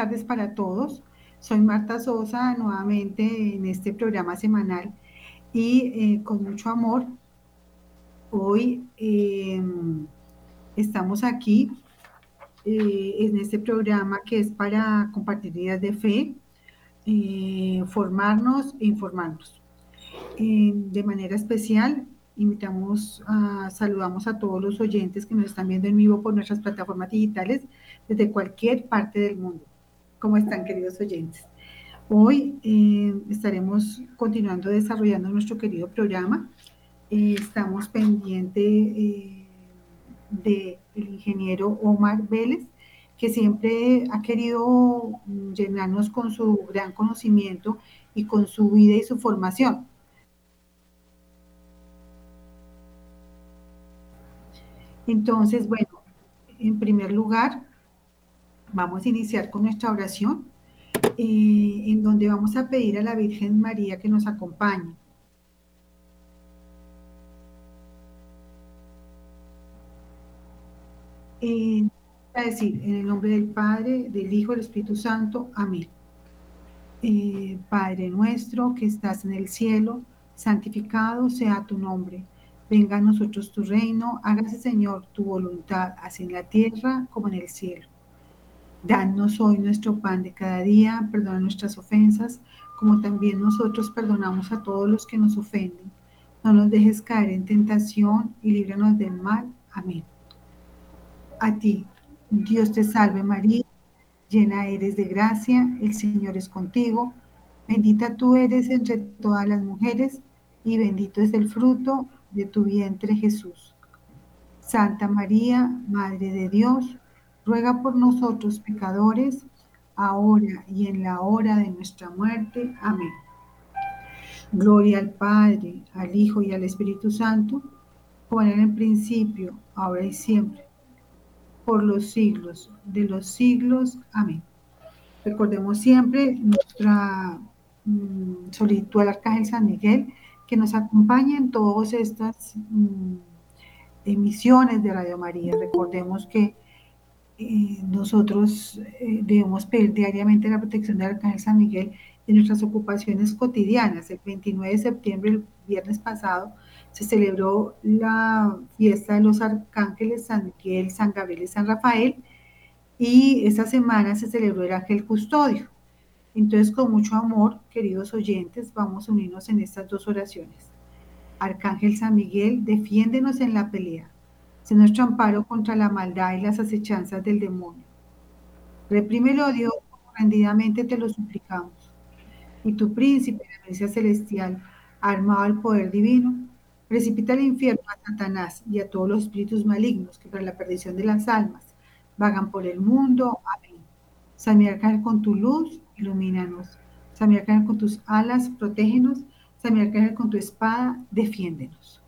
tardes para todos. Soy Marta Sosa, nuevamente en este programa semanal y eh, con mucho amor. Hoy em, estamos aquí eh, en este programa que es para compartir ideas de fe, formarnos e informarnos. de manera especial, invitamos a, saludamos a todos los oyentes que nos están viendo en vivo por nuestras plataformas digitales desde cualquier parte del mundo. ¿Cómo están, queridos oyentes? Hoy eh, estaremos continuando desarrollando nuestro querido programa. Eh, estamos pendientes eh, del ingeniero Omar Vélez, que siempre ha querido mm, llenarnos con su gran conocimiento y con su vida y su formación. Entonces, bueno, en primer lugar, vamos a iniciar con nuestra oración, eh, en donde vamos a pedir a la Virgen María que nos acompañe. A decir, en el nombre del Padre, del Hijo, del Espíritu Santo. Amén. Eh, Padre nuestro que estás en el cielo, santificado sea tu nombre Venga a nosotros tu reino, hágase Señor tu voluntad, así en la tierra como en el cielo. Danos hoy nuestro pan de cada día, perdona nuestras ofensas, como también nosotros perdonamos a todos los que nos ofenden. No nos dejes caer en tentación y líbranos del mal. Amén. A ti, Dios te salve María, llena eres de gracia, el Señor es contigo, bendita tú eres entre todas las mujeres y bendito es el fruto de tu vientre Jesús. Santa María, Madre de Dios, ruega por nosotros pecadores, ahora y en la hora de nuestra muerte. Amén. Gloria al Padre, al Hijo y al Espíritu Santo, como en el principio, ahora y siempre, por los siglos de los siglos. Amén. Recordemos siempre nuestra mm, solicitud al Arcángel San Miguel, que nos acompañe en todas estas mm, emisiones de Radio María. Recordemos que eh, nosotros eh, debemos pedir diariamente la protección del Arcángel San Miguel en nuestras ocupaciones cotidianas. El 29 de septiembre, el viernes pasado, se celebró la fiesta de los arcángeles San Miguel, San Gabriel y San Rafael, y esta semana se celebró el Ángel Custodio. Entonces, con mucho amor, queridos oyentes, vamos a unirnos en estas dos oraciones. Arcángel San Miguel, defiéndenos en la pelea. Sé nuestro amparo contra la maldad y las acechanzas del demonio. Reprime el odio, rendidamente te lo suplicamos. Y tu príncipe, la iglesia celestial, armado al poder divino, precipita al infierno a Satanás y a todos los espíritus malignos que para la perdición de las almas vagan por el mundo. Amén. San Miguel, con tu luz, ilumínanos. San Miguel con tus alas, protégenos. San Miguel con tu espada, defiéndenos.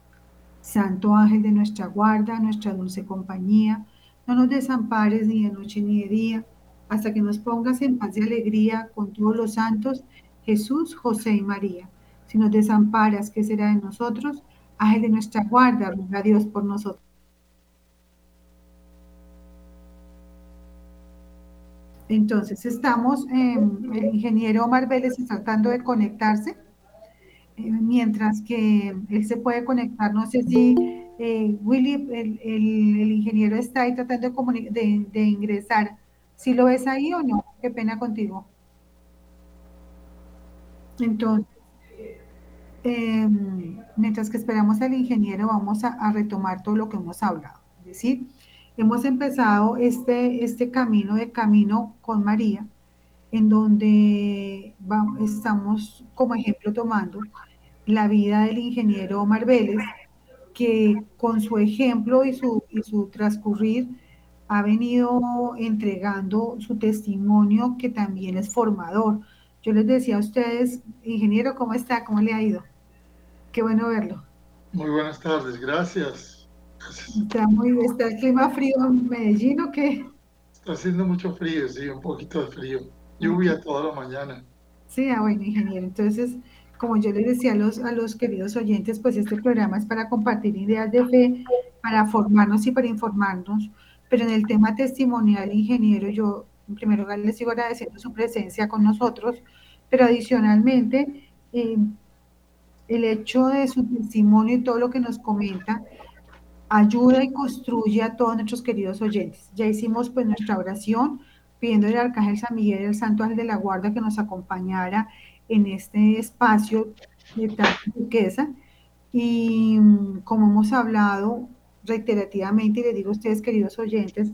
Santo ángel de nuestra guarda, nuestra dulce compañía, no nos desampares ni de noche ni de día, hasta que nos pongas en paz y alegría con todos los santos, Jesús, José y María. Si nos desamparas, ¿qué será de nosotros? Ángel de nuestra guarda, ruega Dios por nosotros. Entonces, estamos, el ingeniero Omar Vélez está tratando de conectarse, eh, mientras que él se puede conectar, no sé si eh, Willy, el, ingeniero está ahí tratando de, de, ingresar. ¿Si lo ves ahí o no? Qué pena contigo. Entonces, em, mientras que esperamos al ingeniero, vamos a, a retomar todo lo que hemos hablado. Es decir, hemos empezado este, este camino de camino con María, en donde estamos como ejemplo tomando la vida del ingeniero Omar Vélez, que con su ejemplo y su, y su transcurrir ha venido entregando su testimonio que también es formador. Yo les decía a ustedes, ingeniero, ¿cómo está? ¿Cómo le ha ido? Qué bueno verlo. Muy buenas tardes, gracias. Está, muy, está el clima frío en Medellín o qué? Está haciendo mucho frío, sí, un poquito de frío. Lluvia toda la mañana. Sí, ah, bueno, ingeniero. Entonces, como yo les decía a los, a los queridos oyentes, pues este programa es para compartir ideas de fe para formarnos y para informarnos, pero en el tema testimonial, ingeniero, yo en primer lugar les sigo agradeciendo su presencia con nosotros, pero adicionalmente, eh, el hecho de su testimonio y todo lo que nos comenta ayuda y construye a todos nuestros queridos oyentes. Ya hicimos pues nuestra oración pidiéndole al Arcángel San Miguel y al Santo Ángel de la Guarda que nos acompañara en este espacio de tal riqueza. Y como hemos hablado reiterativamente, y les digo a ustedes, queridos oyentes,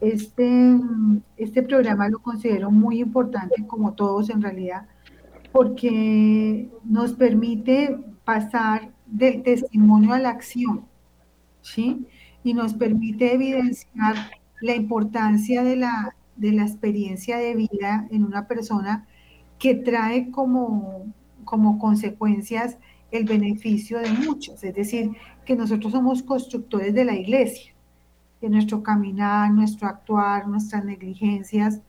este, este programa lo considero muy importante, como todos en realidad, porque nos permite pasar del testimonio a la acción, ¿sí? Y nos permite evidenciar la importancia de la, de la experiencia de vida en una persona que trae como, como consecuencias el beneficio de muchos, es decir, que nosotros somos constructores de la iglesia, que nuestro caminar, nuestro actuar, nuestras negligencias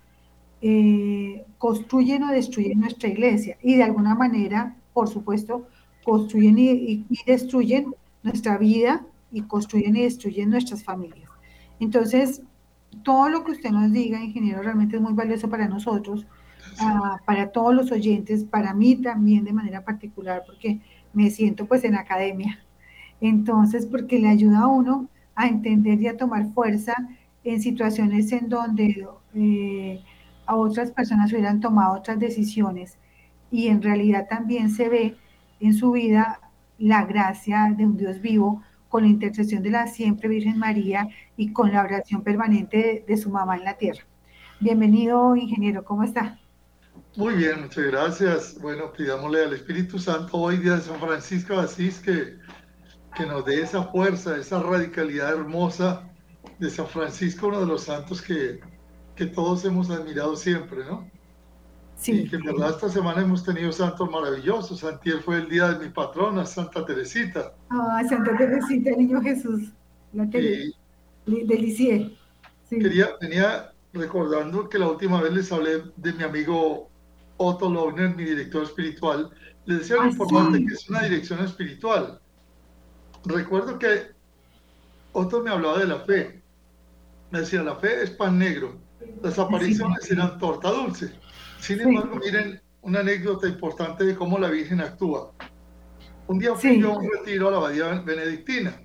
eh, construyen o destruyen nuestra iglesia y de alguna manera, por supuesto, construyen y, destruyen nuestra vida y construyen y destruyen nuestras familias. Entonces, todo lo que usted nos diga, ingeniero, realmente es muy valioso para nosotros, ah, para todos los oyentes, para mí también de manera particular, porque me siento pues en academia. Entonces, porque le ayuda a uno a entender y a tomar fuerza en situaciones en donde eh, a otras personas hubieran tomado otras decisiones y en realidad también se ve en su vida la gracia de un Dios vivo con la intercesión de la siempre Virgen María y con la oración permanente de, su mamá en la tierra. Bienvenido, ingeniero, ¿cómo está? Muy bien, muchas gracias. Bueno, pidámosle al Espíritu Santo hoy día de San Francisco de Asís que, que nos dé esa fuerza, esa radicalidad hermosa de San Francisco, uno de los santos que, que todos hemos admirado siempre, ¿no? Sí. Y que en verdad esta semana hemos tenido santos maravillosos. Santier fue el día de mi patrona, Santa Teresita. Ah, Santa Teresita, niño Jesús. La tele, sí. Quería, venía recordando que la última vez les hablé de mi amigo Otto Lohner, mi director espiritual, le decía lo ah, importante que es una dirección espiritual. Recuerdo que Otto me hablaba de la fe. Me decía, la fe es pan negro, las apariciones eran torta dulce. Sin embargo, miren una anécdota importante de cómo la Virgen actúa. Un día fui yo a un retiro a la abadía benedictina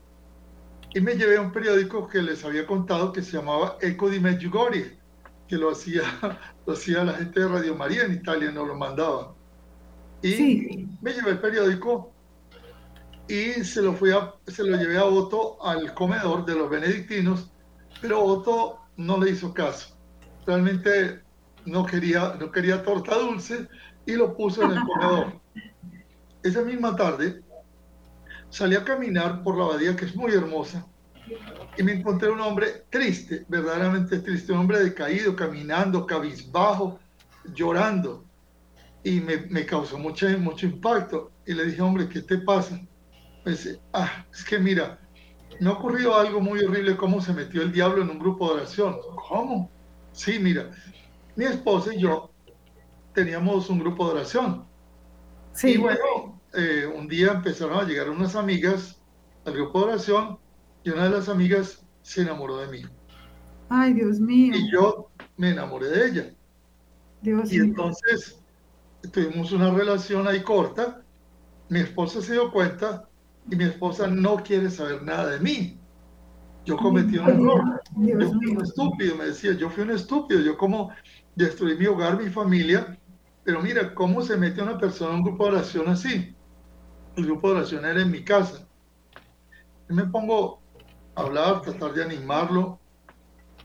y me llevé a un periódico que les había contado que se llamaba Eco di Medjugorje que lo hacía, lo hacía la gente de Radio María en Italia, nos lo mandaba. Y me llevé el periódico y se lo, fui a, se lo llevé a Otto al comedor de los benedictinos, pero Otto no le hizo caso. Realmente no quería, no quería torta dulce y lo puso en el comedor. Esa misma tarde salí a caminar por la abadía, que es muy hermosa, y me encontré un hombre triste, verdaderamente triste, un hombre decaído, caminando, cabizbajo, llorando. Y me, me causó mucho, mucho impacto. Y le dije, hombre, ¿qué te pasa? Me dice, ah, es que mira, me ha ocurrido algo muy horrible, cómo se metió el diablo en un grupo de oración. ¿Cómo? Sí, mira, mi esposa y yo teníamos un grupo de oración. Sí. Y bueno, eh, un día empezaron a llegar unas amigas al grupo de oración y una de las amigas se enamoró de mí. Ay, Dios mío. Y yo me enamoré de ella. Dios y entonces tuvimos una relación ahí corta. Mi esposa se dio cuenta y mi esposa no quiere saber nada de mí. Yo cometí un error. yo fui un estúpido, me decía, yo fui un estúpido. Yo como destruí mi hogar, mi familia. Pero mira, ¿cómo se mete una persona en un grupo de oración así? El grupo de oración era en mi casa. Y me pongo hablar, tratar de animarlo.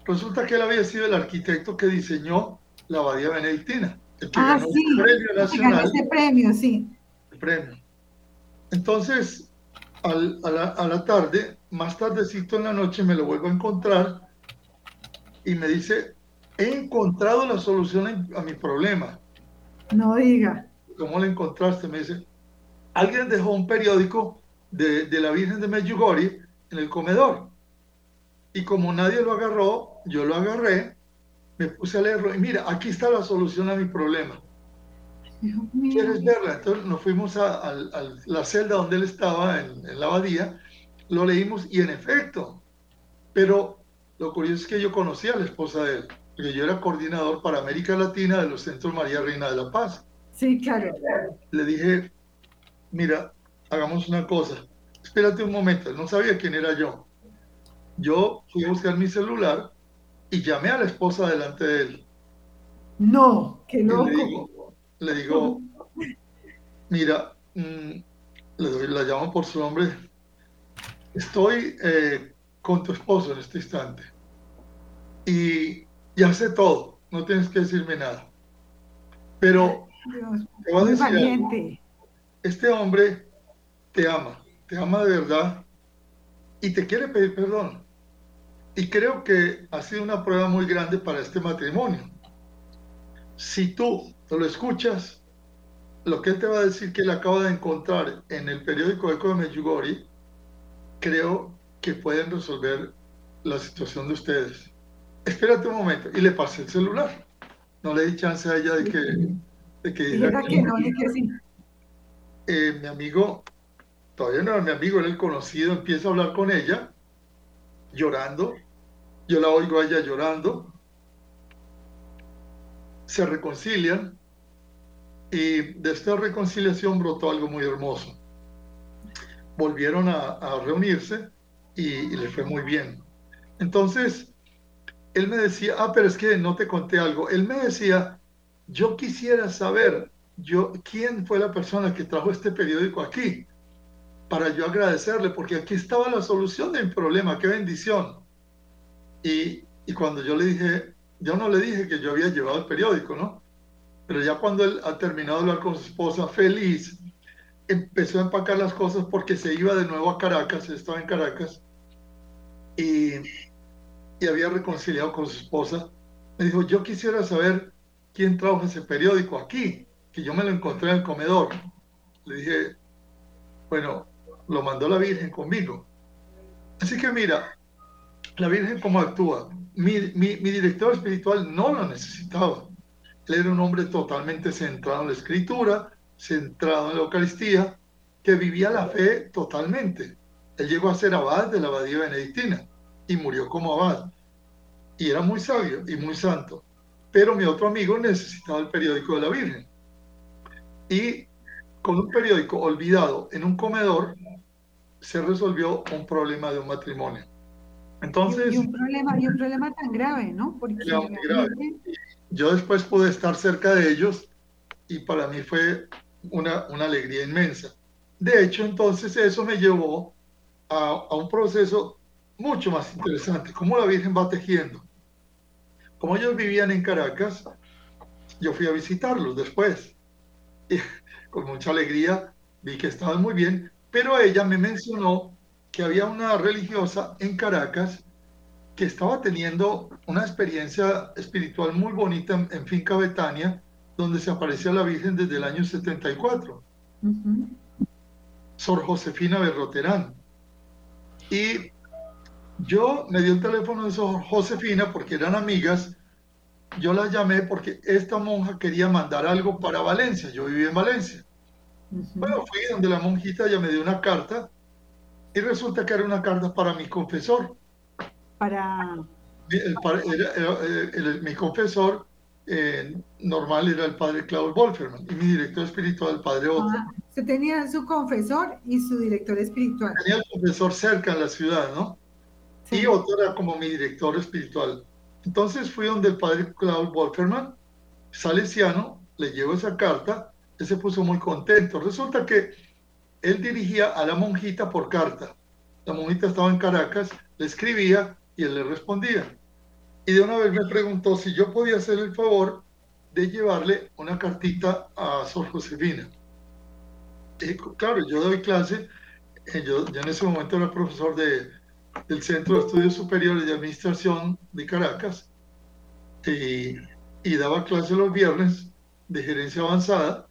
Resulta que él había sido el arquitecto que diseñó la abadía benedictina. El que ah, sí, el premio nacional. ese premio, sí. El premio. Entonces, al, a, la, a, la, tarde, más tardecito en la noche, me lo vuelvo a encontrar y me dice, he encontrado la solución a mi problema. No diga. ¿Cómo la encontraste? Me dice, alguien dejó un periódico de, de la Virgen de Medjugorje en el comedor. Y como nadie lo agarró, yo lo agarré, me puse a leerlo y mira, aquí está la solución a mi problema. ¿Quieres verla? Entonces nos fuimos a, la celda donde él estaba, en, la abadía, lo leímos y en efecto, pero lo curioso es que yo conocía a la esposa de él, porque yo era coordinador para América Latina de los Centros María Reina de la Paz. Sí, claro. Le dije, mira, hagamos una cosa, espérate un momento, no sabía quién era yo. Yo fui a buscar mi celular y llamé a la esposa delante de él. No, qué loco. Le digo, mira, mm, le doy, la llamo por su nombre. Estoy eh, con tu esposo en este instante. Y ya sé todo, no tienes que decirme nada. Pero te voy a decir este hombre te ama, te ama de verdad y te quiere pedir perdón. Y creo que ha sido una prueba muy grande para este matrimonio. Si tú lo escuchas, lo que él te va a decir que él acaba de encontrar en el periódico Eco de Medjugorje, creo que pueden resolver la situación de ustedes. Espérate un momento. Y le pasé el celular. No le di chance a ella de que, de que dijera que no, eh, mi amigo, todavía no era mi amigo, era el conocido, empieza a hablar con ella, llorando. Yo la oigo a ella llorando. Se reconcilian y de esta reconciliación brotó algo muy hermoso. Volvieron a, reunirse y, le fue muy bien. Entonces, él me decía, ah, pero es que no te conté algo. Él me decía, yo quisiera saber yo, quién fue la persona que trajo este periódico aquí para yo agradecerle, porque aquí estaba la solución del problema, qué bendición. Y, y cuando yo le dije, yo no le dije que yo había llevado el periódico, ¿no? Pero ya cuando él ha terminado de hablar con su esposa, feliz, empezó a empacar las cosas porque se iba de nuevo a Caracas, estaba en Caracas, y, y había reconciliado con su esposa. Me dijo, yo quisiera saber quién trajo ese periódico aquí, que yo me lo encontré en el comedor. Le dije, bueno, lo mandó la Virgen conmigo. Así que mira, la Virgen cómo actúa. Mi, mi, mi director espiritual no lo necesitaba. Él era un hombre totalmente centrado en la escritura, centrado en la Eucaristía, que vivía la fe totalmente. Él llegó a ser abad de la abadía benedictina y murió como abad. Y era muy sabio y muy santo. Pero mi otro amigo necesitaba el periódico de la Virgen. Y con un periódico olvidado en un comedor, se resolvió un problema de un matrimonio. Entonces, y un problema, y un problema tan grave, ¿no? Porque grave yo después pude estar cerca de ellos y para mí fue una, una alegría inmensa. De hecho, entonces eso me llevó a, a, un proceso mucho más interesante, cómo la Virgen va tejiendo. Como ellos vivían en Caracas, yo fui a visitarlos después. Y con mucha alegría vi que estaban muy bien, pero ella me mencionó que había una religiosa en Caracas que estaba teniendo una experiencia espiritual muy bonita en, Finca Betania, donde se aparecía la Virgen desde el año 74. Sor Josefina Berroterán. Y yo me dio el teléfono de Josefina porque eran amigas. Yo la llamé porque esta monja quería mandar algo para Valencia. Yo vivía en Valencia. Bueno, fui donde la monjita, ella me dio una carta y resulta que era una carta para mi confesor para... mi confesor eh, normal era el padre Klaus Wolferman y mi director espiritual el padre Otto. Ah, se tenía su confesor y su director espiritual. Tenía el confesor cerca en la ciudad, ¿no? Y Otto era como mi director espiritual. Entonces fui donde el padre Klaus Wolferman, salesiano, le llevo esa carta, él se puso muy contento. Resulta que él dirigía a la monjita por carta. La monjita estaba en Caracas, le escribía y él le respondía. Y de una vez me preguntó si yo podía hacer el favor de llevarle una cartita a Sor Josefina. Claro, yo doy clase, eh, yo, en ese momento era profesor de, del Centro de Estudios Superiores de Administración de Caracas y, y daba clase los viernes de gerencia avanzada.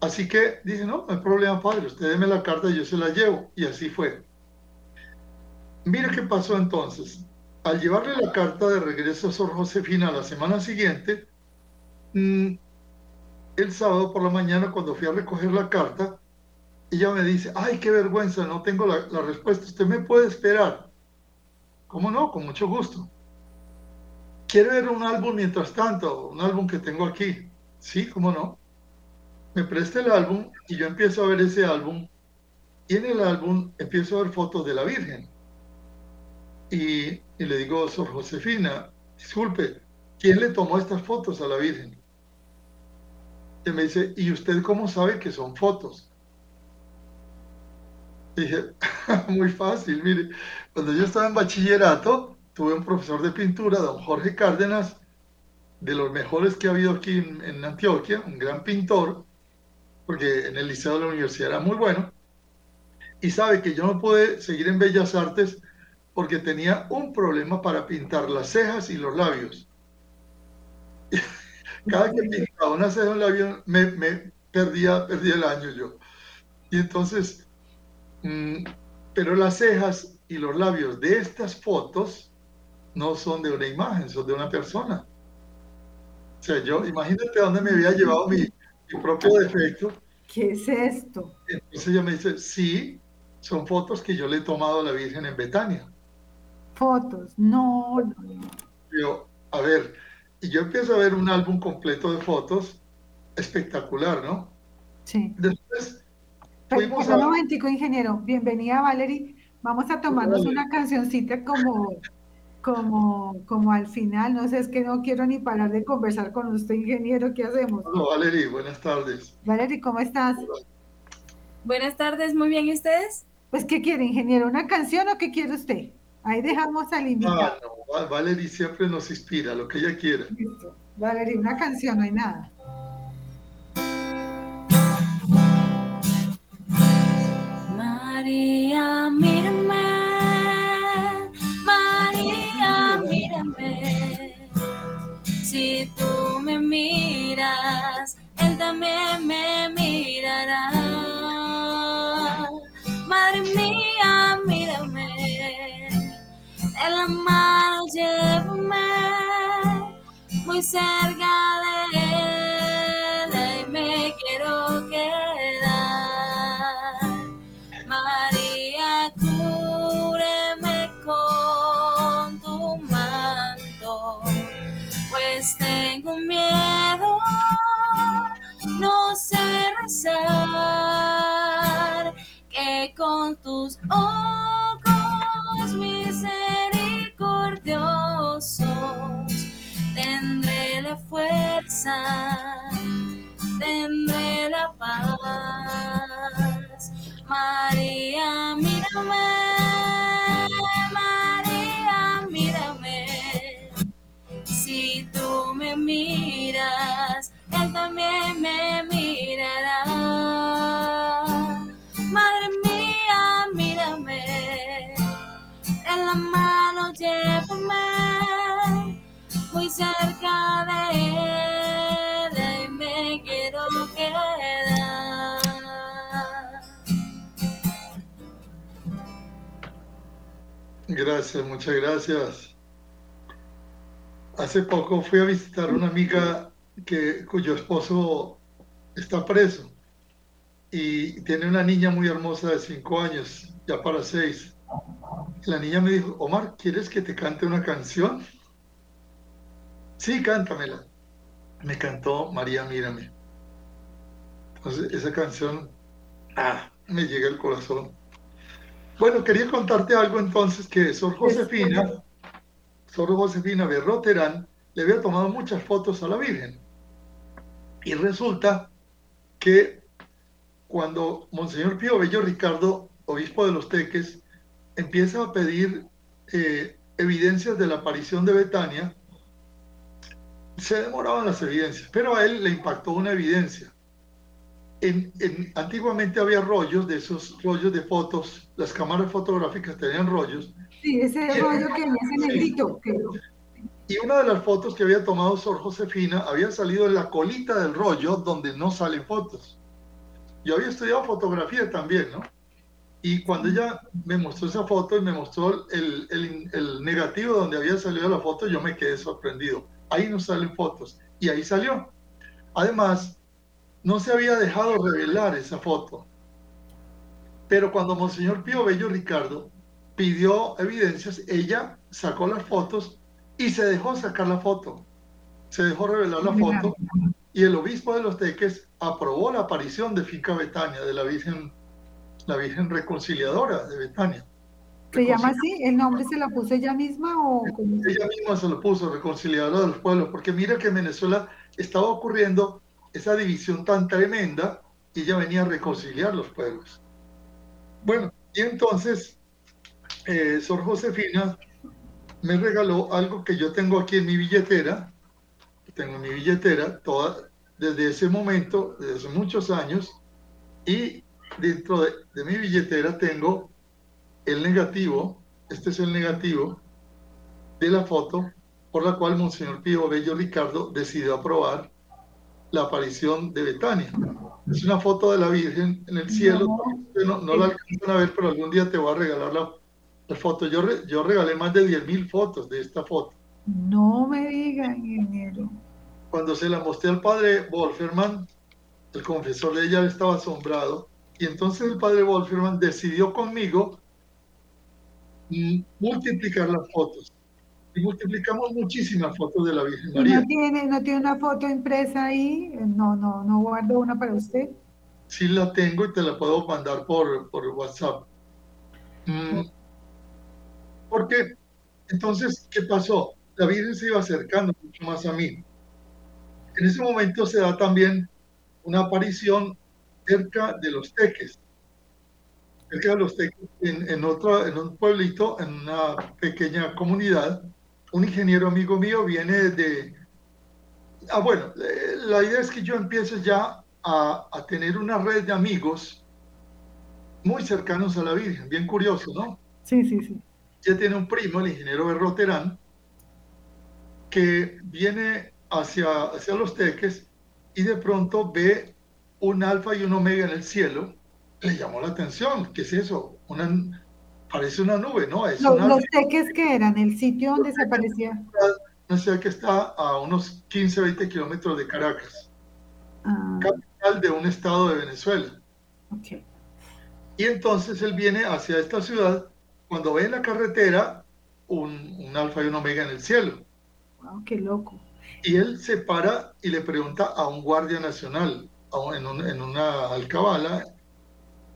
Así que dije, no, no hay problema, padre, usted deme la carta y yo se la llevo. Y así fue. Mira qué pasó entonces. Al llevarle la carta de regreso a Sor Josefina la semana siguiente, mm, el sábado por la mañana, cuando fui a recoger la carta, ella me dice, ay, qué vergüenza, no tengo la, la respuesta, usted me puede esperar. ¿Cómo no? Con mucho gusto. ¿Quiere ver un álbum mientras tanto? Un álbum que tengo aquí. Sí, ¿cómo no? Me presta el álbum y yo empiezo a ver ese álbum y en el álbum empiezo a ver fotos de la Virgen. Y, y le digo, Sor Josefina, disculpe, ¿quién le tomó estas fotos a la Virgen? Y me dice, ¿y usted cómo sabe que son fotos? Dije, muy fácil, mire, cuando yo estaba en bachillerato, tuve un profesor de pintura, don Jorge Cárdenas, de los mejores que ha habido aquí en, en Antioquia, un gran pintor, porque en el liceo de la universidad era muy bueno, y sabe que yo no pude seguir en Bellas Artes porque tenía un problema para pintar las cejas y los labios. Cada que pintaba una ceja o un labio me, me perdía, perdía el año yo. Y entonces pero las cejas y los labios de estas fotos no son de una imagen, son de una persona. O sea, yo, imagínate dónde me había llevado mi, propio defecto. ¿Qué es esto? Entonces ella me dice, sí, son fotos que yo le he tomado a la Virgen en Betania. Fotos, no, no. Yo, a ver, y yo empiezo a ver un álbum completo de fotos, espectacular, ¿no? Sí. Después pero, un momentico, ingeniero. Bienvenida, Valerie. Vamos a tomarnos una cancioncita como, como, como al final. No sé, es que no quiero ni parar de conversar con usted, ingeniero. ¿Qué hacemos? Hola, Valerie. Buenas tardes. Valerie, ¿cómo estás? Buenas tardes. Muy bien. ¿Y ustedes? Pues, ¿qué quiere, ingeniero? ¿Una canción o qué quiere usted? Ahí dejamos al invitado. No, Valerie siempre nos inspira, lo que ella quiera. Valerie, una canción, no hay nada. María, mírame, María, mírame. Si tú me miras, Él también me mirará. Madre mía, mírame, en la mano llévame muy cerca de no sé rezar, que con tus ojos misericordiosos tendré la fuerza, tendré la paz. María, mírame. Si tú me miras, Él también me mirará. Madre mía, mírame, en la mano llévame, muy cerca de Él y me quiero quedar. Gracias, muchas gracias. Hace poco fui a visitar una amiga que, cuyo esposo está preso y tiene una niña muy hermosa de cinco años, ya para seis. La niña me dijo, Omar, ¿quieres que te cante una canción? Sí, cántamela. Me cantó María Mírame. Entonces, esa canción, ah, me llega al corazón. Bueno, quería contarte algo entonces que Sor Josefina Sor Josefina Berroterán le había tomado muchas fotos a la Virgen. Y resulta que cuando Monseñor Pío Bello Ricardo, obispo de los Teques, empieza a pedir eh, evidencias de la aparición de Betania, se demoraban las evidencias, pero a él le impactó una evidencia. En, antiguamente había rollos de esos rollos de fotos, las cámaras fotográficas tenían rollos, Sí, ese rollo que me negrito. Y una de las fotos que había tomado Sor Josefina había salido en la colita del rollo donde no salen fotos. Yo había estudiado fotografía también, ¿no? Y cuando ella me mostró esa foto y me mostró el, el, el, negativo donde había salido la foto, yo me quedé sorprendido. Ahí no salen fotos. Y ahí salió. Además, no se había dejado revelar esa foto. Pero cuando Monseñor Pío Bello Ricardo pidió evidencias, ella sacó las fotos y se dejó sacar la foto. Se dejó revelar la foto y el obispo de los Teques aprobó la aparición de Finca Betania, de la Virgen, la Virgen Reconciliadora de Betania. ¿Se llama así? ¿El nombre se lo puso ella misma o Ella misma se lo puso, Reconciliadora de los Pueblos, porque mira que en Venezuela estaba ocurriendo esa división tan tremenda y ella venía a reconciliar los pueblos. Bueno, y entonces eh, Sor Josefina me regaló algo que yo tengo aquí en mi billetera, tengo mi billetera toda, desde ese momento, desde hace muchos años, y dentro de, de mi billetera tengo el negativo, este es el negativo de la foto por la cual Monseñor Pío Bello Ricardo decidió aprobar la aparición de Betania. Es una foto de la Virgen en el cielo, no, no, la alcanzan a ver, pero algún día te voy a regalar la, la foto. Yo, re, yo regalé más de 10.000 fotos de esta foto. No me digan, ingeniero. Cuando se la mostré al padre Wolferman, el confesor de ella estaba asombrado, y entonces el padre Wolferman decidió conmigo multiplicar las fotos. Y multiplicamos muchísimas fotos de la Virgen María. ¿No tiene, ¿No tiene una foto impresa ahí? No, no, no guardo una para usted. Sí la tengo y te la puedo mandar por, por WhatsApp. Mm. Porque, entonces, ¿qué pasó? La Virgen se iba acercando mucho más a mí. En ese momento se da también una aparición cerca de los teques cerca de los Teques, en, en, otro, en un pueblito, en una pequeña comunidad, un ingeniero amigo mío viene de... Ah, bueno, eh, la idea es que yo empiezo ya a, a, tener una red de amigos muy cercanos a la Virgen, bien curioso, ¿no? Sí, sí, sí. Ya tiene un primo, el ingeniero Berroterán, que viene hacia, hacia los teques y de pronto ve un alfa y un omega en el cielo le llamó la atención. ¿Qué es eso? Una, parece una nube, ¿no? Es los, una, los teques que eran, el sitio donde se aparecía. Una ciudad que está a unos 15, 20 kilómetros de Caracas, ah. capital de un estado de Venezuela. Okay. Y entonces él viene hacia esta ciudad cuando ve en la carretera un, un alfa y un omega en el cielo. Wow, qué loco. Y él se para y le pregunta a un guardia nacional, a, en, un, en una alcabala,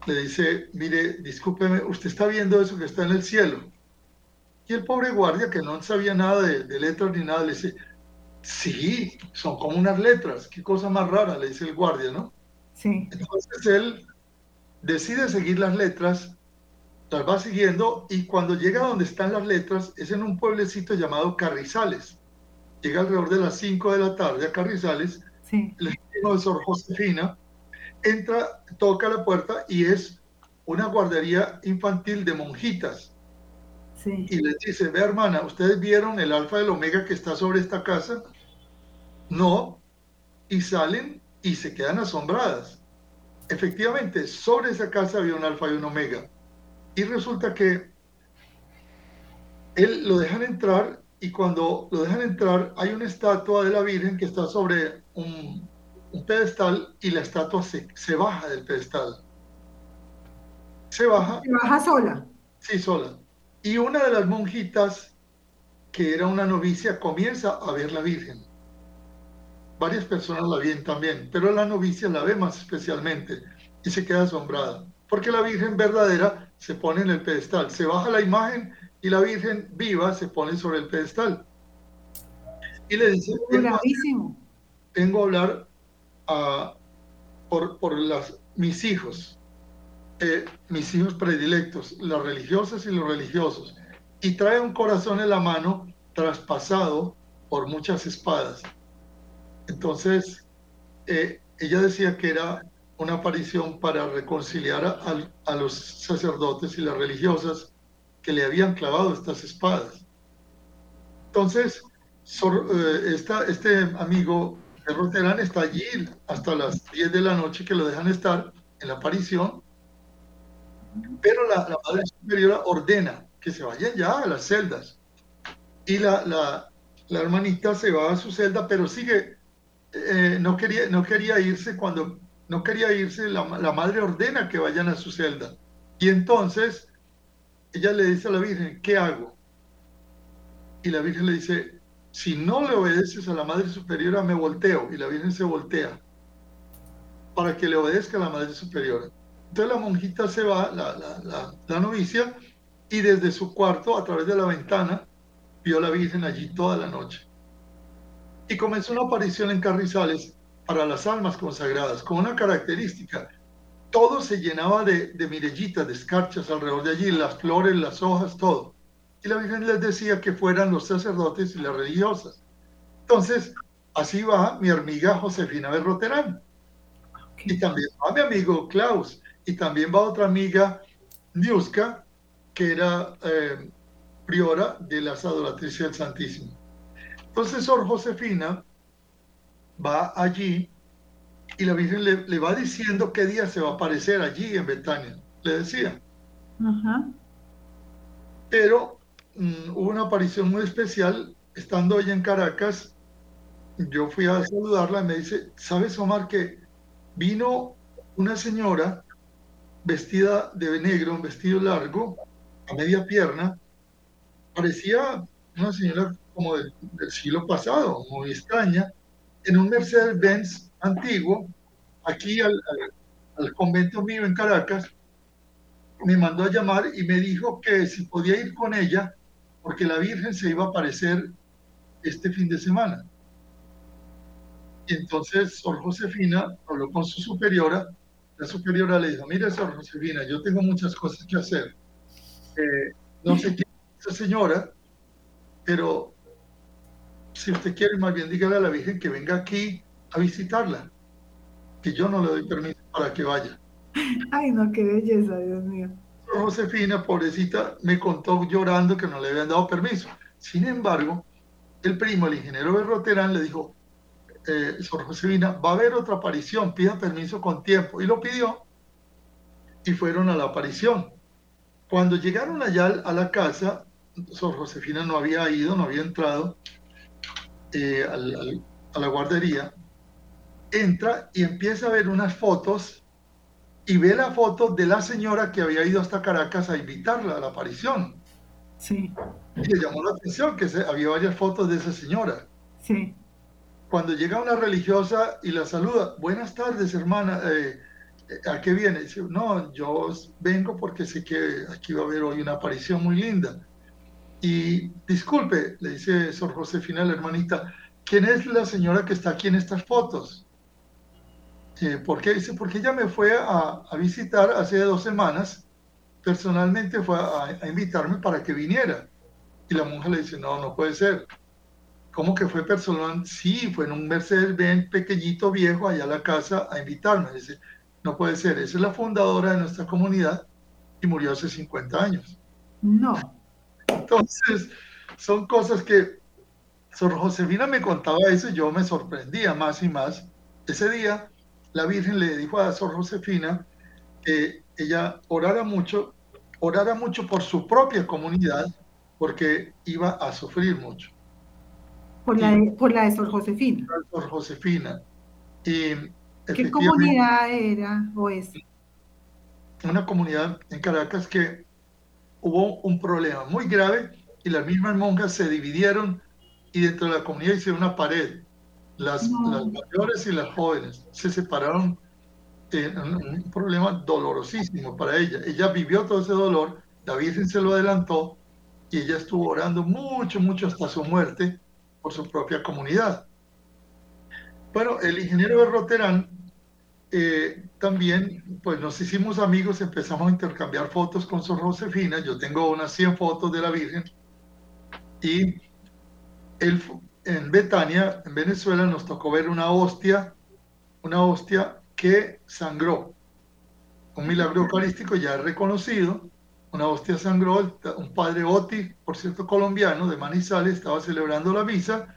le dice, mire, discúlpeme, usted está viendo eso que está en el cielo. Y el pobre guardia, que no sabía nada de, de, letras ni nada, le dice, sí, son como unas letras, qué cosa más rara, le dice el guardia, ¿no? Sí. Entonces él decide seguir las letras, las va siguiendo, y cuando llega a donde están las letras, es en un pueblecito llamado Carrizales. Llega alrededor de las 5 de la tarde a Carrizales, sí. el de Sor Josefina, entra, toca la puerta y es una guardería infantil de monjitas. Sí. Y les dice, ve hermana, ¿ustedes vieron el alfa y el omega que está sobre esta casa? No. Y salen y se quedan asombradas. Efectivamente, sobre esa casa había un alfa y un omega. Y resulta que él lo dejan entrar y cuando lo dejan entrar hay una estatua de la Virgen que está sobre un, un pedestal y la estatua se, se, baja del pedestal. Se baja. Se baja sola. Sí, sola. Y una de las monjitas, que era una novicia, comienza a ver la Virgen. Varias personas la ven también, pero la novicia la ve más especialmente y se queda asombrada, porque la Virgen verdadera se pone en el pedestal, se baja la imagen y la Virgen viva se pone sobre el pedestal. Y le dice, vengo a hablar a, por, por las, mis hijos, eh, mis hijos predilectos, las religiosas y los religiosos, y trae un corazón en la mano traspasado por muchas espadas. Entonces, eh, ella decía que era una aparición para reconciliar a, los sacerdotes y las religiosas que le habían clavado estas espadas. Entonces, eh, esta, este amigo de Roterán está allí hasta las 10 de la noche que lo dejan estar en la aparición, pero la, la Madre Superiora ordena que se vayan ya a las celdas. Y la, la, la hermanita se va a su celda, pero sigue, eh, no, quería, no quería irse cuando, no quería irse, la, la, madre ordena que vayan a su celda. Y entonces ella le dice a la Virgen, ¿qué hago? Y la Virgen le dice, si no le obedeces a la Madre Superiora, me volteo. Y la Virgen se voltea para que le obedezca a la Madre Superiora. Entonces la monjita se va, la, la, la, novicia, y desde su cuarto, a través de la ventana, vio a la Virgen allí toda la noche. Y comenzó una aparición en Carrizales para las almas consagradas, con una característica. Todo se llenaba de, de mirellitas, de escarchas alrededor de allí, las flores, las hojas, todo y la Virgen les decía que fueran los sacerdotes y las religiosas. Entonces, así va mi amiga Josefina Berroterán. Y también va mi amigo Klaus. Y también va otra amiga, Niuska, que era eh, priora de las adoratrices del Santísimo. Entonces, Sor Josefina va allí y la Virgen le, le, va diciendo qué día se va a aparecer allí en Betania. Le decía. Pero Mm, hubo una aparición muy especial, estando ella en Caracas, yo fui a saludarla y me dice, ¿sabes Omar que vino una señora vestida de negro, un vestido largo, a media pierna, parecía una señora como del, siglo pasado, muy extraña, en un Mercedes-Benz antiguo, aquí al, al convento mío en Caracas, me mandó a llamar y me dijo que si podía ir con ella porque la Virgen se iba a aparecer este fin de semana. Y entonces Sor Josefina habló con su superiora, la superiora le dijo, mire Sor Josefina, yo tengo muchas cosas que hacer. Eh, no sé quién es esa señora, pero si usted quiere, más bien dígale a la Virgen que venga aquí a visitarla, que yo no le doy permiso para que vaya. Ay, no, qué belleza, Dios mío. Josefina, pobrecita, me contó llorando que no le habían dado permiso. Sin embargo, el primo, el ingeniero Berroterán, le dijo, eh, Sor Josefina, va a haber otra aparición, pida permiso con tiempo. Y lo pidió y fueron a la aparición. Cuando llegaron allá a la casa, Sor Josefina no había ido, no había entrado eh, a la guardería, entra y empieza a ver unas fotos y ve la foto de la señora que había ido hasta Caracas a invitarla a la aparición. Sí. Y le llamó la atención que había varias fotos de esa señora. Sí. Cuando llega una religiosa y la saluda, buenas tardes, hermana, eh, ¿a qué viene? Dice, no, yo vengo porque sé que aquí va a haber hoy una aparición muy linda. Y disculpe, le dice Sor Josefina, la hermanita, ¿quién es la señora que está aquí en estas fotos? ¿Por qué? Dice, porque ella me fue a, visitar hace dos semanas, personalmente fue a, invitarme para que viniera. Y la monja le dice, no, no puede ser. ¿Cómo que fue personal? Sí, fue en un Mercedes-Benz pequeñito viejo allá a la casa a invitarme. Dice, no puede ser, esa es la fundadora de nuestra comunidad y murió hace 50 años. No. Entonces, son cosas que Sor Josefina me contaba eso y yo me sorprendía más y más. Ese día la Virgen le dijo a Sor Josefina que ella orara mucho, orara mucho por su propia comunidad, porque iba a sufrir mucho. Por la de, por la de Sor Josefina. Sor Josefina. Y ¿Qué comunidad era o es? Una comunidad en Caracas que hubo un problema muy grave y las mismas monjas se dividieron y dentro de la comunidad hicieron una pared las, mayores y las jóvenes se separaron en un problema dolorosísimo para ella. Ella vivió todo ese dolor, la Virgen se lo adelantó y ella estuvo orando mucho, mucho hasta su muerte por su propia comunidad. Bueno, el ingeniero Berroterán eh, también, pues nos hicimos amigos, empezamos a intercambiar fotos con Sor Josefina, yo tengo unas 100 fotos de la Virgen. Y él en Betania, en Venezuela, nos tocó ver una hostia, una hostia que sangró. Un milagro eucarístico ya reconocido. Una hostia sangró, un padre Oti, por cierto colombiano, de Manizales, estaba celebrando la misa.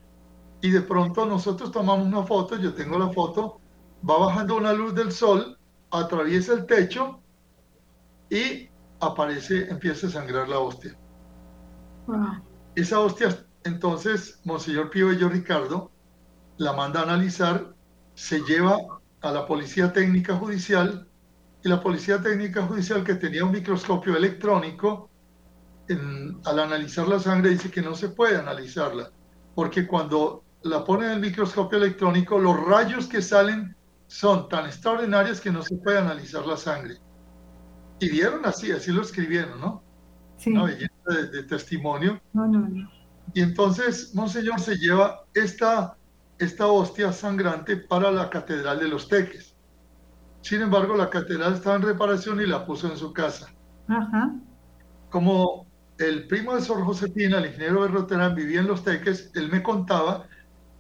Y de pronto nosotros tomamos una foto, yo tengo la foto, va bajando una luz del sol, atraviesa el techo y aparece, empieza a sangrar la hostia. Esa hostia entonces, Monseñor Pío Bello Ricardo la manda a analizar, se lleva a la Policía Técnica Judicial y la Policía Técnica Judicial que tenía un microscopio electrónico, al analizar la sangre dice que no se puede analizarla, porque cuando la ponen en el microscopio electrónico, los rayos que salen son tan extraordinarios que no se puede analizar la sangre. Y dieron así, así lo escribieron, ¿no? Sí. Una belleza de, testimonio. No, no, no. Y entonces Monseñor se lleva esta, esta hostia sangrante para la Catedral de los Teques. Sin embargo, la catedral estaba en reparación y la puso en su casa. Ajá. Como el primo de Sor Josefina, el ingeniero de Rotterdam, vivía en Los Teques, él me contaba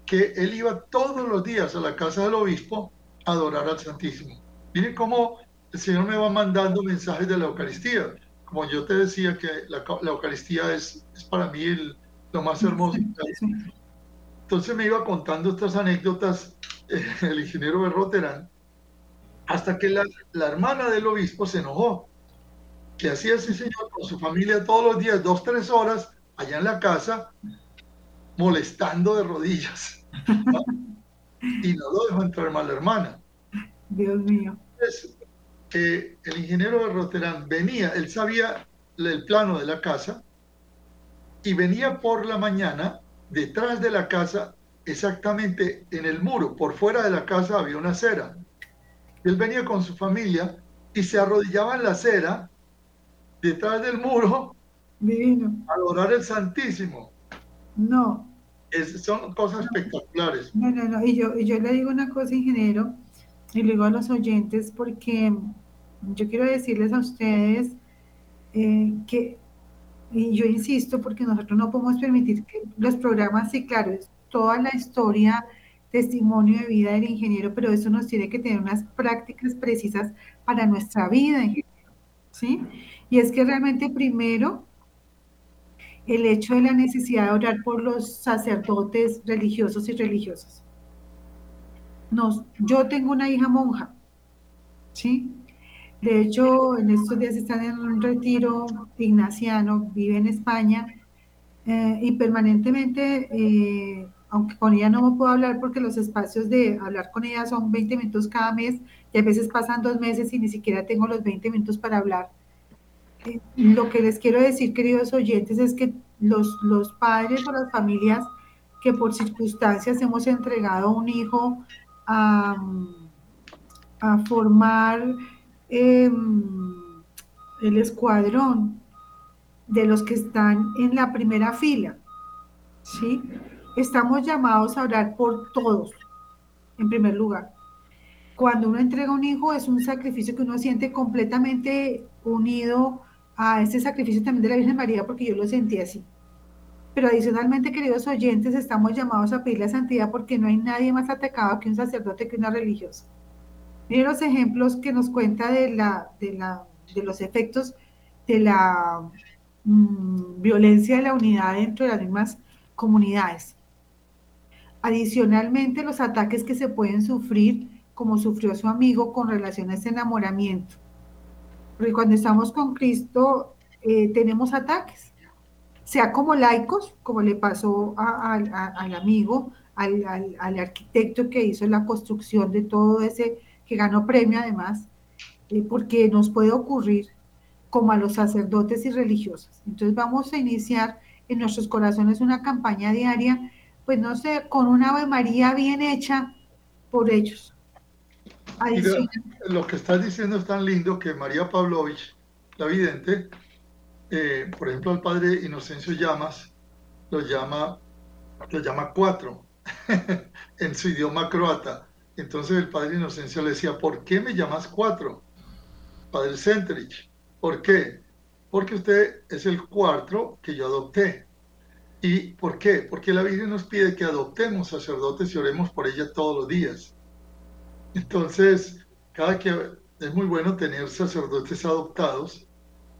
que él iba todos los días a la casa del obispo adorar al Santísimo. Miren cómo el Señor me va mandando mensajes de la Eucaristía. Como yo te decía que la, Eucaristía es, es, para mí lo más hermoso. Entonces me iba contando estas anécdotas eh, el ingeniero Rotterdam hasta que la, la hermana del obispo se enojó que hacía ese señor con su familia todos los días, dos, tres horas, allá en la casa, molestando de rodillas. Y no lo dejó entrar mal la hermana. Dios mío. Entonces, eh, el ingeniero de Rotterdam venía, él sabía el plano de la casa y venía por la mañana detrás de la casa, exactamente en el muro, por fuera de la casa había una acera. Él venía con su familia y se arrodillaba en la acera detrás del muro Divino. adorar el Santísimo. No. Son cosas espectaculares. No, no, no. Y yo, yo le digo una cosa, ingeniero, y le digo a los oyentes, porque yo quiero decirles a ustedes eh, que, y yo insisto, porque nosotros no podemos permitir que los programas, sí, claro, es toda la historia, testimonio de vida del ingeniero, pero eso nos tiene que tener unas prácticas precisas para nuestra vida, ingeniero. ¿Sí? Y es que realmente primero el hecho de la necesidad de orar por los sacerdotes religiosos y religiosas. Nos, yo tengo una hija monja, ¿sí? De hecho, en estos días están en un retiro ignaciano, vive en España eh, y permanentemente, eh, aunque con ella no puedo hablar porque los espacios de hablar con ella son 20 minutos cada mes y a veces pasan dos meses y ni siquiera tengo los 20 minutos para hablar lo que les quiero decir, queridos oyentes, es que los, los padres o las familias que por circunstancias hemos entregado a un hijo a, formar em, el escuadrón de los que están en la primera fila, ¿sí? Estamos llamados a orar por todos, en primer lugar. Cuando uno entrega un hijo es un sacrificio que uno siente completamente unido a ese sacrificio también de la Virgen María porque yo lo sentí así. Pero adicionalmente, queridos oyentes, estamos llamados a pedir la santidad porque no hay nadie más atacado que un sacerdote que una religiosa. Miren los ejemplos que nos cuenta de, la, de, la, de los efectos de la mm, violencia de la unidad dentro de las mismas comunidades. Adicionalmente, los ataques que se pueden sufrir, como sufrió su amigo con relaciones de enamoramiento porque cuando estamos con Cristo eh, tenemos ataques, sea como laicos, como le pasó al amigo, al, arquitecto que hizo la construcción de todo ese, que ganó premio además, eh, porque nos puede ocurrir como a los sacerdotes y religiosos. Entonces vamos a iniciar en nuestros corazones una campaña diaria, pues no sé, con una Ave María bien hecha por ellos lo que estás diciendo es tan lindo que María Pavlovich, la vidente, eh, por ejemplo, al padre Inocencio Llamas, lo llama, lo llama cuatro en su idioma croata. Entonces el padre Inocencio le decía, ¿por qué me llamas cuatro? Padre Centrich, ¿por qué? Porque usted es el cuarto que yo adopté. ¿Y por qué? Porque la Virgen nos pide que adoptemos sacerdotes y oremos por ella todos los días. Entonces, cada que es muy bueno tener sacerdotes adoptados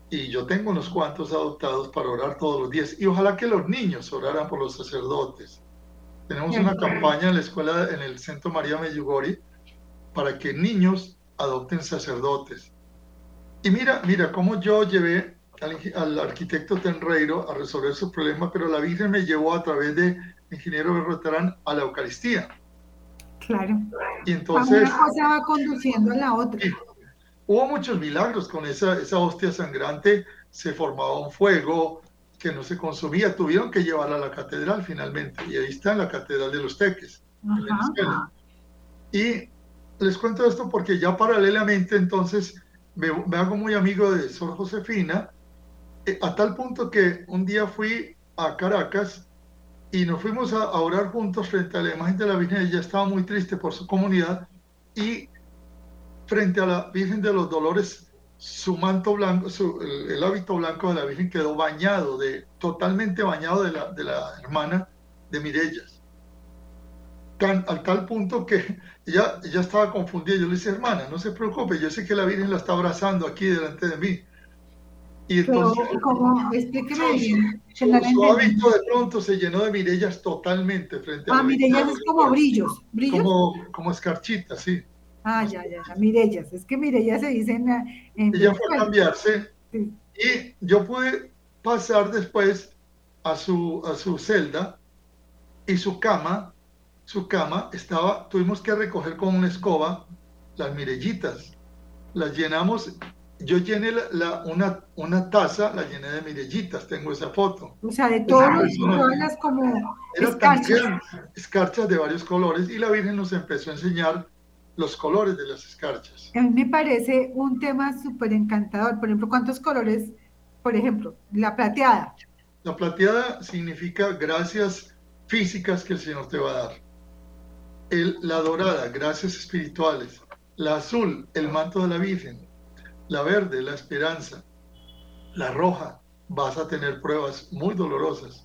y yo tengo unos cuantos adoptados para orar todos los días y ojalá que los niños oraran por los sacerdotes. Tenemos una campaña en la escuela, en el Centro María Meyugori, para que niños adopten sacerdotes. Y mira, mira cómo yo llevé al, al, arquitecto Tenreiro a resolver su problema, pero la Virgen me llevó a través de ingeniero Berroterán a la Eucaristía. Claro. Y entonces... Una cosa va conduciendo a la otra. hubo muchos milagros con esa, esa hostia sangrante, se formaba un fuego que no se consumía, tuvieron que llevarla a la catedral finalmente, y ahí está en la catedral de los Teques. Y les cuento esto porque ya paralelamente entonces me, hago muy amigo de Sor Josefina, eh, a tal punto que un día fui a Caracas y nos fuimos a, orar juntos frente a la imagen de la Virgen. Ella estaba muy triste por su comunidad y frente a la Virgen de los Dolores, su manto blanco, el, hábito blanco de la Virgen quedó bañado, de, totalmente bañado de la, de la hermana de Mirellas. Tan, al tal punto que ella, ella estaba confundida. Yo le dije, hermana, no se preocupe, yo sé que la Virgen la está abrazando aquí delante de mí. Y entonces, como, explíqueme bien. Su, hábito de pronto se llenó de mirellas totalmente frente a Ah, mirellas es como brillos, brillos. Como, como escarchitas, sí. Ah, ya, ya, ya, mirellas. Es que mirellas se dicen en... Ella fue a cambiarse y yo pude pasar después a su, a su celda y su cama, su cama estaba, tuvimos que recoger con una escoba las mirellitas. Las llenamos yo llené la, una, una taza, la llené de mirellitas, tengo esa foto. O sea, de todas las como escarchas. escarchas de varios colores y la Virgen nos empezó a enseñar los colores de las escarchas. A mí me parece un tema súper encantador. Por ejemplo, ¿cuántos colores? Por ejemplo, la plateada. La plateada significa gracias físicas que el Señor te va a dar. El, la dorada, gracias espirituales. La azul, el manto de la Virgen la verde, la esperanza, la roja, vas a tener pruebas muy dolorosas.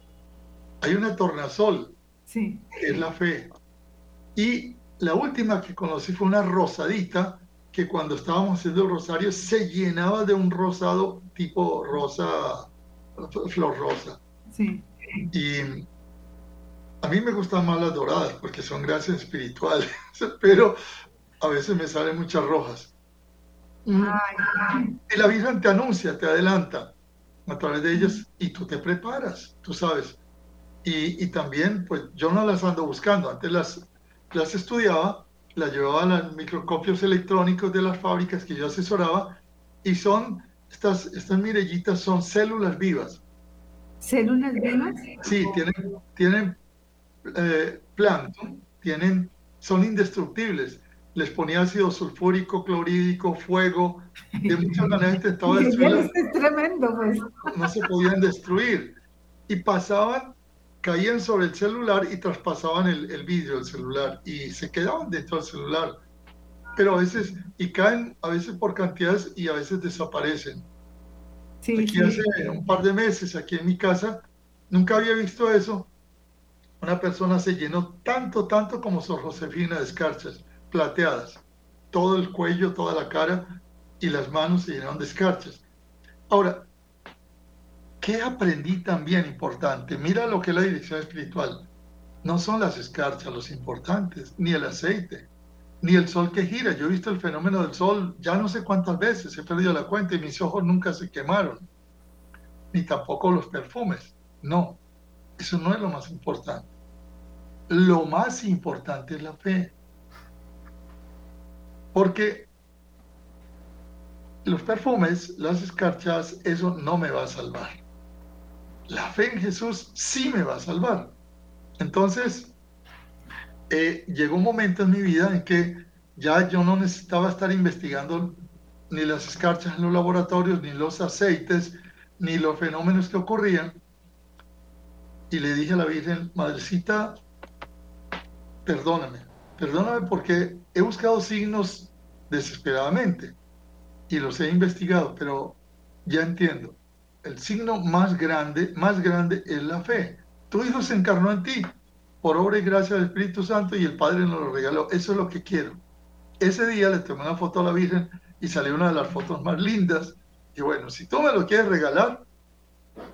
Hay una tornasol, sí. que es la fe. Y la última que conocí fue una rosadita que cuando estábamos haciendo el rosario se llenaba de un rosado tipo rosa, flor rosa. Sí. Y a mí me gustan más las doradas porque son gracias espirituales, pero a veces me salen muchas rojas. Y la Virgen te anuncia, te adelanta a través de ellas y tú te preparas, tú sabes. Y, también, pues yo no las ando buscando, antes las, las estudiaba, las llevaba a los microscopios electrónicos de las fábricas que yo asesoraba y son, estas, estas mirellitas son células vivas. ¿Células vivas? Sí, tienen, tienen eh, plancton, tienen, son indestructibles les ponía ácido sulfúrico, clorídico, fuego, de muchas maneras intentaba destruir. Es tremendo, pues. No se podían destruir. Y pasaban, caían sobre el celular y traspasaban el, el vidrio del celular y se quedaban dentro del celular. Pero a veces, y caen a veces por cantidades y a veces desaparecen. Sí, aquí hace un par de meses, aquí en mi casa, nunca había visto eso. Una persona se llenó tanto, tanto como Sor Josefina de escarchas plateadas, todo el cuello, toda la cara y las manos se llenaron de escarchas. Ahora, ¿qué aprendí también importante? Mira lo que es la dirección espiritual. No son las escarchas los importantes, ni el aceite, ni el sol que gira. Yo he visto el fenómeno del sol ya no sé cuántas veces, he perdido la cuenta y mis ojos nunca se quemaron, ni tampoco los perfumes. No, eso no es lo más importante. Lo más importante es la fe. Porque los perfumes, las escarchas, eso no me va a salvar. La fe en Jesús sí me va a salvar. Entonces, eh, llegó un momento en mi vida en que ya yo no necesitaba estar investigando ni las escarchas en los laboratorios, ni los aceites, ni los fenómenos que ocurrían. Y le dije a la Virgen, Madrecita, perdóname, perdóname porque he buscado signos desesperadamente y los he investigado, pero ya entiendo. El signo más grande, más grande es la fe. Tu Hijo se encarnó en ti por obra y gracia del Espíritu Santo y el Padre nos lo regaló. Eso es lo que quiero. Ese día le tomé una foto a la Virgen y salió una de las fotos más lindas. Y bueno, si tú me lo quieres regalar,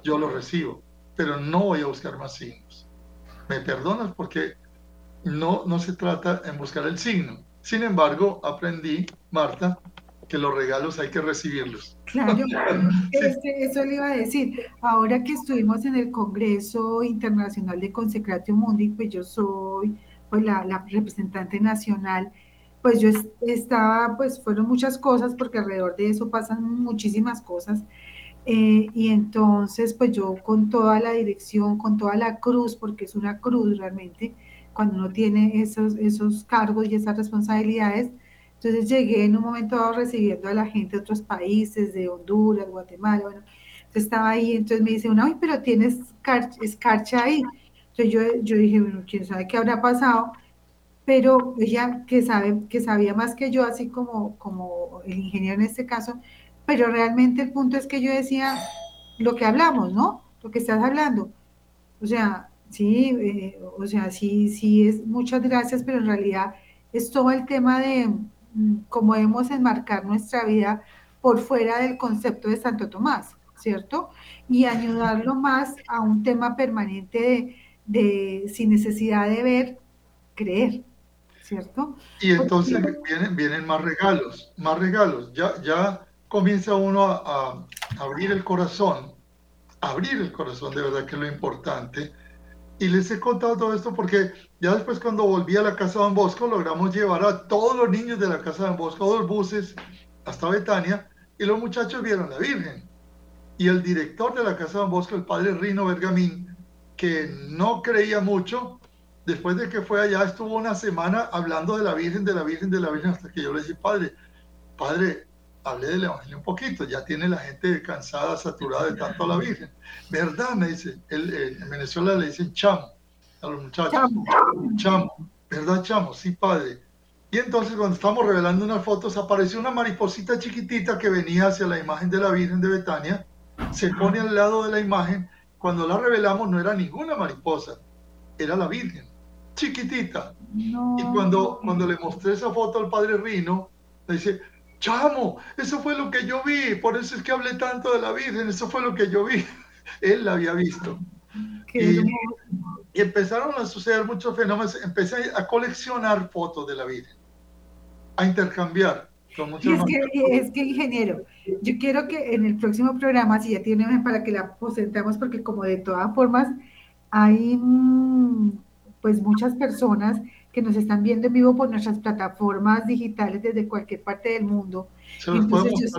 yo lo recibo, pero no voy a buscar más signos. ¿Me perdonas? Porque no, no se trata en buscar el signo, sin embargo, aprendí, Marta, que los regalos hay que recibirlos. Claro, este, eso le iba a decir. Ahora que estuvimos en el Congreso Internacional de Consecratio Mundi, pues yo soy pues, la, representante nacional pues yo estaba, pues fueron muchas cosas, porque alrededor de eso pasan muchísimas cosas. Eh, y entonces, pues yo con toda la dirección, con toda la cruz, porque es una cruz realmente, cuando uno tiene esos, esos cargos y esas responsabilidades, entonces llegué en un momento dado recibiendo a la gente de otros países, de Honduras, Guatemala, bueno, entonces estaba ahí, entonces me dice, ay, pero tienes escarcha ahí. Entonces yo, yo dije, bueno, quién sabe qué habrá pasado, pero ella que sabe, que sabía más que yo, así como, como el ingeniero en este caso, pero realmente el punto es que yo decía lo que hablamos, ¿no? Lo que estás hablando. O sea, sí, eh, o sea, sí, sí es muchas gracias, pero en realidad es todo el tema de mm, cómo debemos enmarcar nuestra vida por fuera del concepto de Santo Tomás, ¿cierto? Y ayudarlo más a un tema permanente de, de sin necesidad de ver, creer. ¿cierto? Y entonces vienen, vienen más regalos, más regalos. Ya, ya comienza uno a, abrir el corazón, abrir el corazón de verdad que es lo importante. Y les he contado todo esto porque ya después cuando volví a la casa de Bosco logramos llevar a todos los niños de la casa de Bosco, dos buses hasta Betania y los muchachos vieron la Virgen. Y el director de la casa de Bosco, el padre Rino Bergamín, que no creía mucho, después de que fue allá, estuvo una semana hablando de la Virgen, de la Virgen, de la Virgen, hasta que yo le dije, padre, padre, hable del Evangelio un poquito, ya tiene la gente cansada, saturada de tanto a la Virgen. ¿Verdad? Me dice, en Venezuela le dicen chamo a los muchachos. Chamo. chamo. ¿Verdad, chamo? Sí, padre. Y entonces cuando estamos revelando unas fotos, apareció una mariposita chiquitita que venía hacia la imagen de la Virgen de Betania, se pone al lado de la imagen. Cuando la revelamos no era ninguna mariposa, era la Virgen chiquitita. Y cuando, cuando le mostré esa foto al padre Rino, le dice, chamo, eso fue lo que yo vi, por eso es que hablé tanto de la Virgen, eso fue lo que yo vi. Él la había visto. Y, empezaron a suceder muchos fenómenos. Empecé a coleccionar fotos de la Virgen, a intercambiar. Con y es, que, es que, ingeniero, yo quiero que en el próximo programa, si ya tienen para que la presentemos, porque como de todas formas hay pues muchas personas que nos están viendo en vivo por nuestras plataformas digitales desde cualquier parte del mundo. Entonces,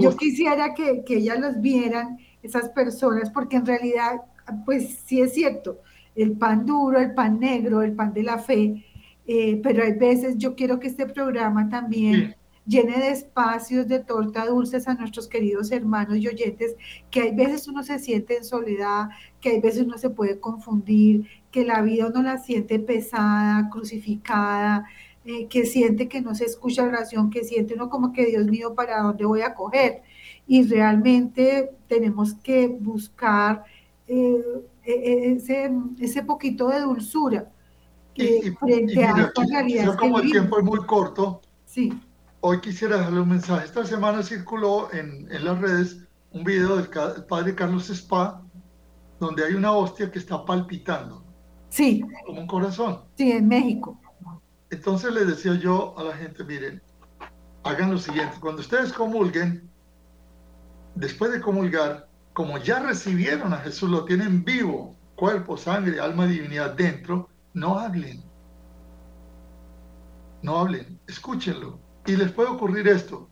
yo, quisiera que, que ellas los vieran, esas personas, porque en realidad, pues sí es cierto, el pan duro, el pan negro, el pan de la fe, eh, pero hay veces yo quiero que este programa también llene de espacios de torta dulces a nuestros queridos hermanos y oyentes, que hay veces uno se siente en soledad, que hay veces uno se puede confundir, que la vida uno la siente pesada, crucificada, eh, que siente que no se escucha oración, que siente uno como que Dios mío, ¿para dónde voy a coger? Y realmente tenemos que buscar eh, e, e, ese, poquito de dulzura. Y, frente a esta realidad. Como el tiempo es muy corto, sí hoy quisiera darle un mensaje. Esta semana circuló en, en las redes un video del padre Carlos Spa, donde hay una hostia que está palpitando. Sí. Como un corazón. Sí, en México. Entonces le decía yo a la gente, miren, hagan lo siguiente, cuando ustedes comulguen, después de comulgar, como ya recibieron a Jesús, lo tienen vivo, cuerpo, sangre, alma, divinidad dentro, no hablen. No hablen, escúchenlo y les puede ocurrir esto.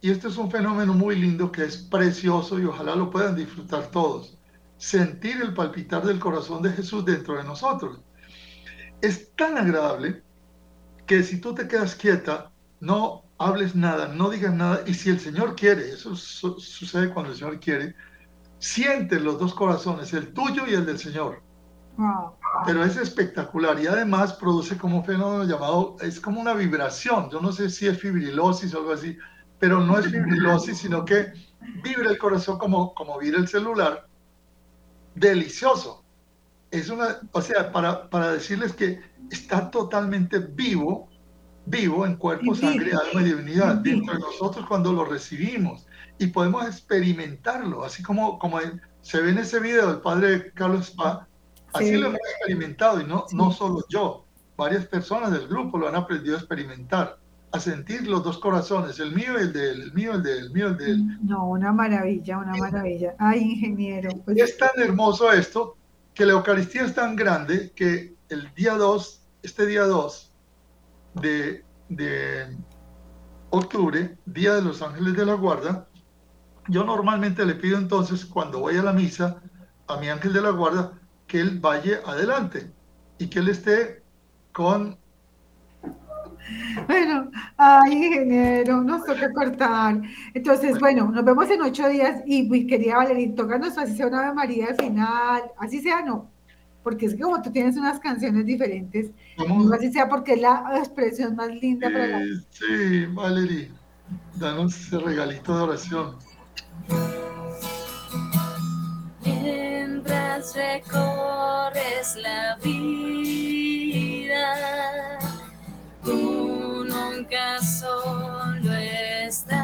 Y este es un fenómeno muy lindo que es precioso y ojalá lo puedan disfrutar todos. Sentir el palpitar del corazón de Jesús dentro de nosotros. Es tan agradable que si tú te quedas quieta, no hables nada, no digas nada. Y si el Señor quiere, eso sucede cuando el Señor quiere, siente los dos corazones, el tuyo y el del Señor. Pero es espectacular y además produce como un fenómeno llamado, es como una vibración. Yo no sé si es fibrilosis o algo así, pero no es fibrilosis, sino que vibra el corazón como, como vibra el celular. Delicioso. Es una, o sea, para, para decirles que está totalmente vivo, vivo en cuerpo, sangre, alma y divinidad, dentro de nosotros cuando lo recibimos. Y podemos experimentarlo, así como, como se ve en ese video del padre Carlos Spa, Así lo hemos experimentado y no, no solo yo, varias personas del grupo lo han aprendido a experimentar, a sentir los dos corazones, el mío y el del, el mío, el del, el mío, el del. No, una maravilla, una maravilla. Ay, ingeniero. Pues... Es tan hermoso esto que la Eucaristía es tan grande que el día 2, este día 2 de de octubre, Día de los Ángeles de la Guarda, yo normalmente le pido entonces, cuando voy a la misa, a mi ángel de la guarda, que él vaya adelante y que él esté con... Bueno, ay, ingeniero, nos toca cortar. Entonces, bueno, nos vemos en ocho días y pues, quería Valerín, tócanos así sea una Ave María al final, así sea, no, porque es que como tú tienes unas canciones diferentes, no así sea porque es la expresión más linda para la... Sí, Valerie, danos ese regalito de oración. Recorres la vida, tú nunca solo estás.